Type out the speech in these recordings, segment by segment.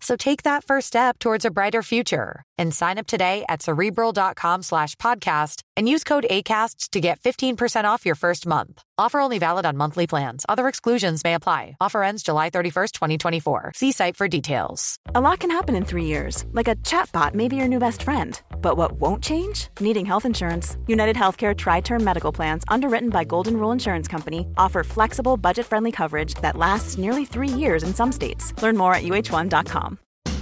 So take that first step towards a brighter future and sign up today at cerebral.com slash podcast and use code ACasts to get 15% off your first month. Offer only valid on monthly plans. Other exclusions may apply. Offer ends July 31st, 2024. See site for details. A lot can happen in three years, like a chatbot may be your new best friend. But what won't change? Needing health insurance. United Healthcare Tri Term Medical Plans, underwritten by Golden Rule Insurance Company, offer flexible, budget friendly coverage that lasts nearly three years in some states. Learn more at uh1.com.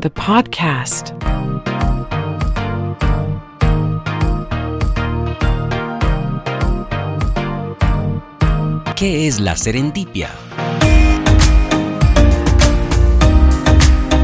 The podcast. ¿Qué es la serendipia?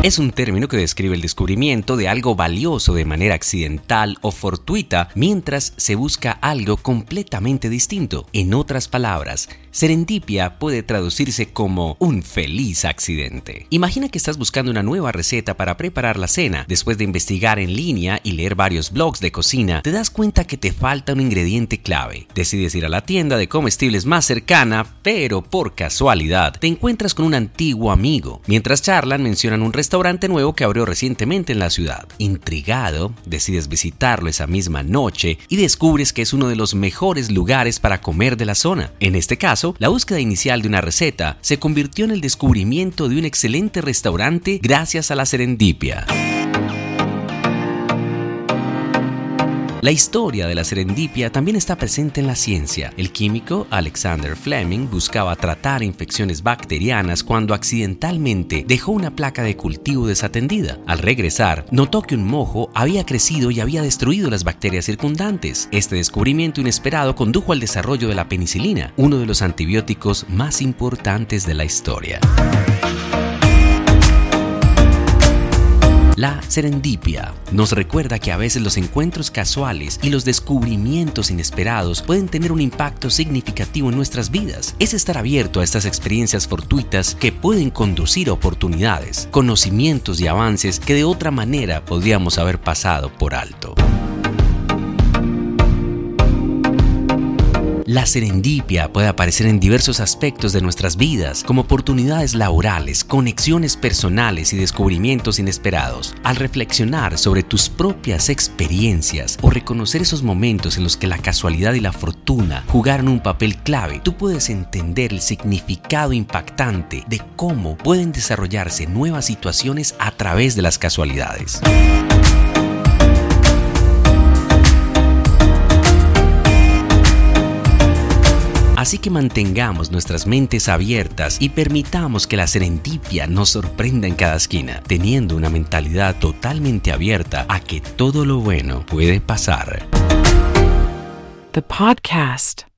Es un término que describe el descubrimiento de algo valioso de manera accidental o fortuita mientras se busca algo completamente distinto. En otras palabras, serendipia puede traducirse como un feliz accidente. Imagina que estás buscando una nueva receta para preparar la cena. Después de investigar en línea y leer varios blogs de cocina, te das cuenta que te falta un ingrediente clave. Decides ir a la tienda de comestibles más cercana, pero por casualidad te encuentras con un antiguo amigo. Mientras charlan, mencionan un restaurante restaurante nuevo que abrió recientemente en la ciudad. Intrigado, decides visitarlo esa misma noche y descubres que es uno de los mejores lugares para comer de la zona. En este caso, la búsqueda inicial de una receta se convirtió en el descubrimiento de un excelente restaurante gracias a la serendipia. La historia de la serendipia también está presente en la ciencia. El químico Alexander Fleming buscaba tratar infecciones bacterianas cuando accidentalmente dejó una placa de cultivo desatendida. Al regresar, notó que un mojo había crecido y había destruido las bacterias circundantes. Este descubrimiento inesperado condujo al desarrollo de la penicilina, uno de los antibióticos más importantes de la historia. La serendipia nos recuerda que a veces los encuentros casuales y los descubrimientos inesperados pueden tener un impacto significativo en nuestras vidas. Es estar abierto a estas experiencias fortuitas que pueden conducir a oportunidades, conocimientos y avances que de otra manera podríamos haber pasado por alto. La serendipia puede aparecer en diversos aspectos de nuestras vidas, como oportunidades laborales, conexiones personales y descubrimientos inesperados. Al reflexionar sobre tus propias experiencias o reconocer esos momentos en los que la casualidad y la fortuna jugaron un papel clave, tú puedes entender el significado impactante de cómo pueden desarrollarse nuevas situaciones a través de las casualidades. Así que mantengamos nuestras mentes abiertas y permitamos que la serendipia nos sorprenda en cada esquina, teniendo una mentalidad totalmente abierta a que todo lo bueno puede pasar. The podcast.